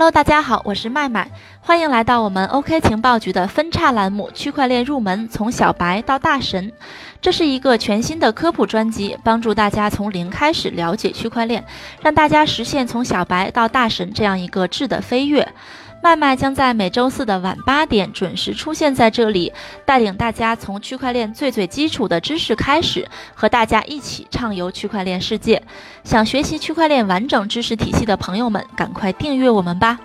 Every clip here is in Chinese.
Hello，大家好，我是麦麦，欢迎来到我们 OK 情报局的分叉栏目《区块链入门：从小白到大神》。这是一个全新的科普专辑，帮助大家从零开始了解区块链，让大家实现从小白到大神这样一个质的飞跃。麦麦将在每周四的晚八点准时出现在这里，带领大家从区块链最最基础的知识开始，和大家一起畅游区块链世界。想学习区块链完整知识体系的朋友们，赶快订阅我们吧。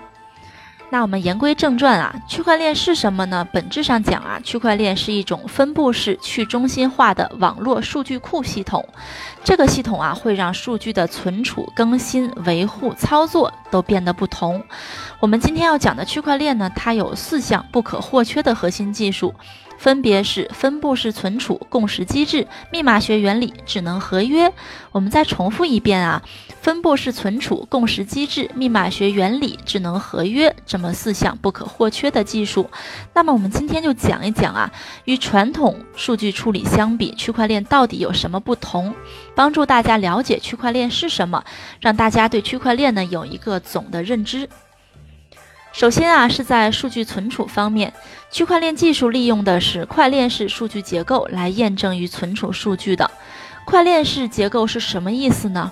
那我们言归正传啊，区块链是什么呢？本质上讲啊，区块链是一种分布式去中心化的网络数据库系统。这个系统啊，会让数据的存储、更新、维护、操作都变得不同。我们今天要讲的区块链呢，它有四项不可或缺的核心技术。分别是分布式存储、共识机制、密码学原理、智能合约。我们再重复一遍啊，分布式存储、共识机制、密码学原理、智能合约这么四项不可或缺的技术。那么我们今天就讲一讲啊，与传统数据处理相比，区块链到底有什么不同？帮助大家了解区块链是什么，让大家对区块链呢有一个总的认知。首先啊，是在数据存储方面，区块链技术利用的是块链式数据结构来验证与存储数据的。块链式结构是什么意思呢？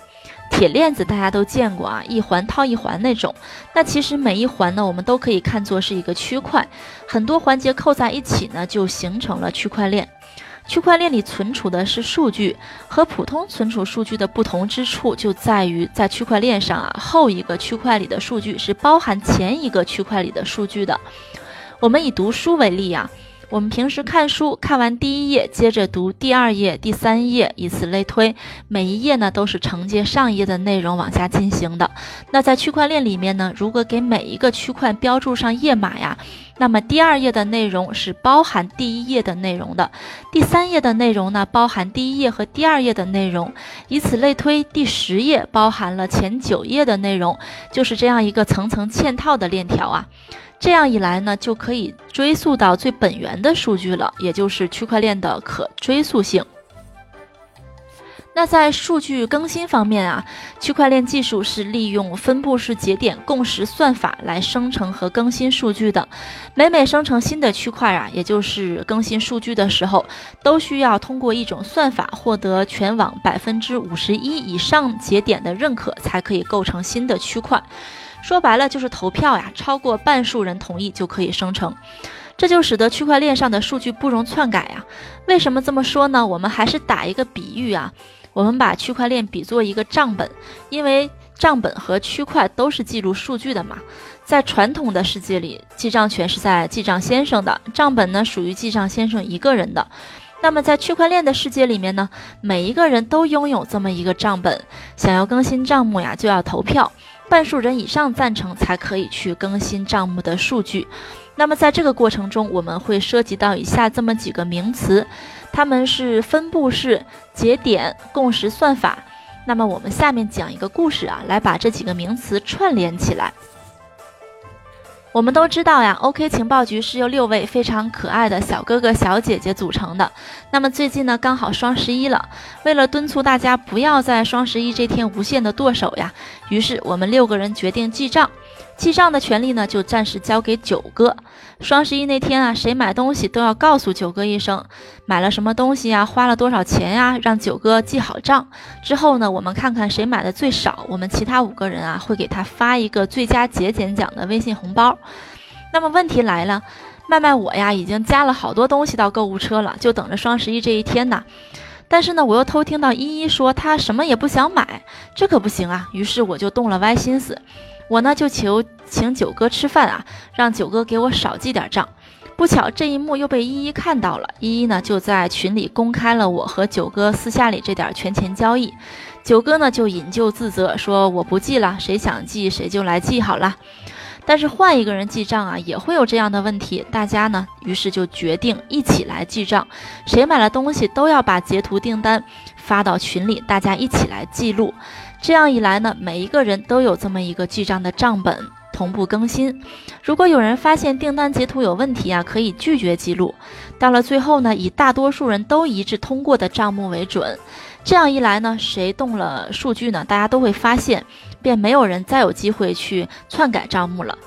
铁链子大家都见过啊，一环套一环那种。那其实每一环呢，我们都可以看作是一个区块，很多环节扣在一起呢，就形成了区块链。区块链里存储的是数据，和普通存储数据的不同之处就在于，在区块链上啊，后一个区块里的数据是包含前一个区块里的数据的。我们以读书为例啊。我们平时看书，看完第一页，接着读第二页、第三页，以此类推，每一页呢都是承接上一页的内容往下进行的。那在区块链里面呢，如果给每一个区块标注上页码呀，那么第二页的内容是包含第一页的内容的，第三页的内容呢包含第一页和第二页的内容，以此类推，第十页包含了前九页的内容，就是这样一个层层嵌套的链条啊。这样一来呢，就可以追溯到最本源的数据了，也就是区块链的可追溯性。那在数据更新方面啊，区块链技术是利用分布式节点共识算法来生成和更新数据的。每每生成新的区块啊，也就是更新数据的时候，都需要通过一种算法获得全网百分之五十一以上节点的认可，才可以构成新的区块。说白了就是投票呀，超过半数人同意就可以生成，这就使得区块链上的数据不容篡改呀。为什么这么说呢？我们还是打一个比喻啊，我们把区块链比作一个账本，因为账本和区块都是记录数据的嘛。在传统的世界里，记账权是在记账先生的，账本呢属于记账先生一个人的。那么在区块链的世界里面呢，每一个人都拥有这么一个账本，想要更新账目呀，就要投票。半数人以上赞成才可以去更新账目的数据。那么在这个过程中，我们会涉及到以下这么几个名词，它们是分布式、节点、共识算法。那么我们下面讲一个故事啊，来把这几个名词串联起来。我们都知道呀，OK 情报局是由六位非常可爱的小哥哥小姐姐组成的。那么最近呢，刚好双十一了，为了敦促大家不要在双十一这天无限的剁手呀，于是我们六个人决定记账。记账的权利呢，就暂时交给九哥。双十一那天啊，谁买东西都要告诉九哥一声，买了什么东西呀，花了多少钱呀，让九哥记好账。之后呢，我们看看谁买的最少，我们其他五个人啊，会给他发一个最佳节俭奖的微信红包。那么问题来了，麦麦我呀，已经加了好多东西到购物车了，就等着双十一这一天呢。但是呢，我又偷听到依依说她什么也不想买，这可不行啊。于是我就动了歪心思。我呢就求请九哥吃饭啊，让九哥给我少记点账。不巧这一幕又被依依看到了，依依呢就在群里公开了我和九哥私下里这点权钱交易。九哥呢就引咎自责，说我不记了，谁想记谁就来记好了。但是换一个人记账啊，也会有这样的问题。大家呢于是就决定一起来记账，谁买了东西都要把截图订单发到群里，大家一起来记录。这样一来呢，每一个人都有这么一个记账的账本，同步更新。如果有人发现订单截图有问题啊，可以拒绝记录。到了最后呢，以大多数人都一致通过的账目为准。这样一来呢，谁动了数据呢，大家都会发现，便没有人再有机会去篡改账目了。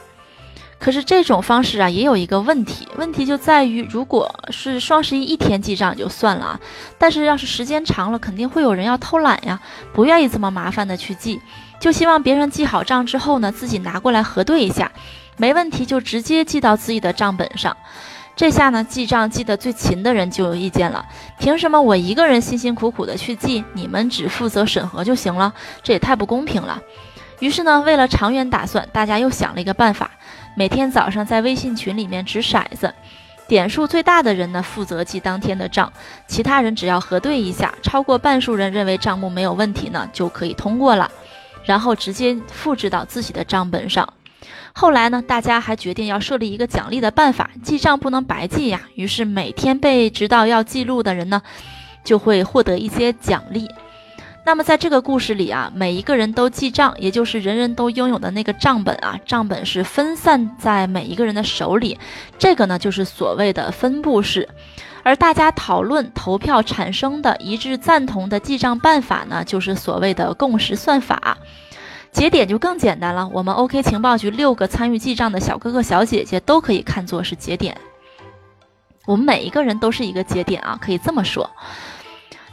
可是这种方式啊，也有一个问题，问题就在于，如果是双十一一天记账就算了啊，但是要是时间长了，肯定会有人要偷懒呀，不愿意这么麻烦的去记，就希望别人记好账之后呢，自己拿过来核对一下，没问题就直接记到自己的账本上。这下呢，记账记得最勤的人就有意见了。凭什么我一个人辛辛苦苦的去记，你们只负责审核就行了？这也太不公平了。于是呢，为了长远打算，大家又想了一个办法：每天早上在微信群里面掷骰子，点数最大的人呢负责记当天的账，其他人只要核对一下，超过半数人认为账目没有问题呢，就可以通过了，然后直接复制到自己的账本上。后来呢，大家还决定要设立一个奖励的办法，记账不能白记呀。于是每天被知道要记录的人呢，就会获得一些奖励。那么在这个故事里啊，每一个人都记账，也就是人人都拥有的那个账本啊，账本是分散在每一个人的手里，这个呢就是所谓的分布式。而大家讨论投票产生的一致赞同的记账办法呢，就是所谓的共识算法。节点就更简单了，我们 OK 情报局六个参与记账的小哥哥小姐姐都可以看作是节点，我们每一个人都是一个节点啊，可以这么说。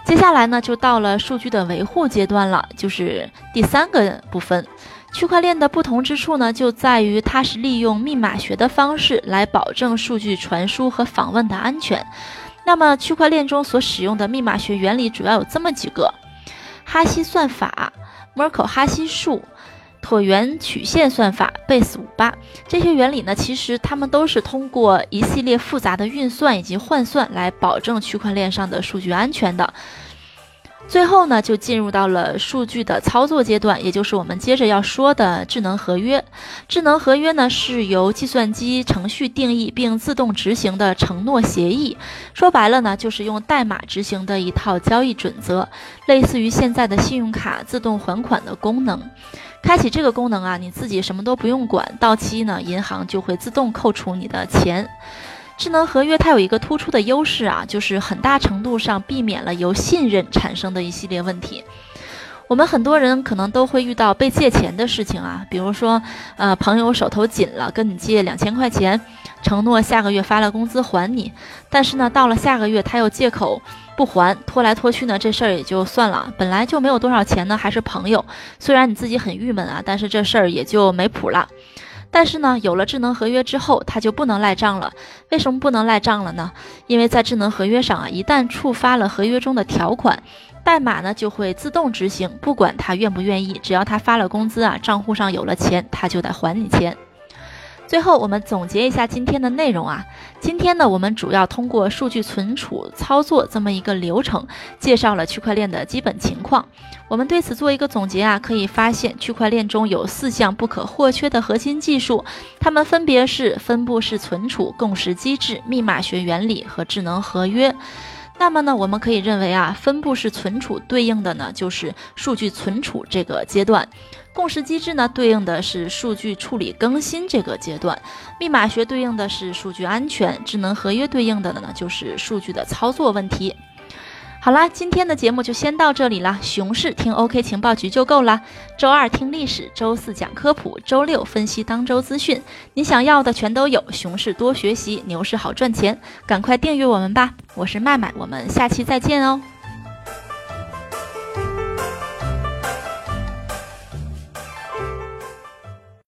接下来呢，就到了数据的维护阶段了，就是第三个部分。区块链的不同之处呢，就在于它是利用密码学的方式来保证数据传输和访问的安全。那么区块链中所使用的密码学原理主要有这么几个：哈希算法。默克哈希数、椭圆曲线算法、Base 五八这些原理呢，其实它们都是通过一系列复杂的运算以及换算来保证区块链上的数据安全的。最后呢，就进入到了数据的操作阶段，也就是我们接着要说的智能合约。智能合约呢，是由计算机程序定义并自动执行的承诺协议。说白了呢，就是用代码执行的一套交易准则，类似于现在的信用卡自动还款的功能。开启这个功能啊，你自己什么都不用管，到期呢，银行就会自动扣除你的钱。智能合约它有一个突出的优势啊，就是很大程度上避免了由信任产生的一系列问题。我们很多人可能都会遇到被借钱的事情啊，比如说，呃，朋友手头紧了，跟你借两千块钱，承诺下个月发了工资还你，但是呢，到了下个月他又借口不还，拖来拖去呢，这事儿也就算了。本来就没有多少钱呢，还是朋友，虽然你自己很郁闷啊，但是这事儿也就没谱了。但是呢，有了智能合约之后，它就不能赖账了。为什么不能赖账了呢？因为在智能合约上啊，一旦触发了合约中的条款，代码呢就会自动执行，不管他愿不愿意，只要他发了工资啊，账户上有了钱，他就得还你钱。最后，我们总结一下今天的内容啊。今天呢，我们主要通过数据存储操作这么一个流程，介绍了区块链的基本情况。我们对此做一个总结啊，可以发现区块链中有四项不可或缺的核心技术，它们分别是分布式存储、共识机制、密码学原理和智能合约。那么呢，我们可以认为啊，分布式存储对应的呢就是数据存储这个阶段。共识机制呢，对应的是数据处理更新这个阶段；密码学对应的是数据安全；智能合约对应的呢，就是数据的操作问题。好啦，今天的节目就先到这里了。熊市听 OK 情报局就够了。周二听历史，周四讲科普，周六分析当周资讯，你想要的全都有。熊市多学习，牛市好赚钱，赶快订阅我们吧！我是麦麦，我们下期再见哦。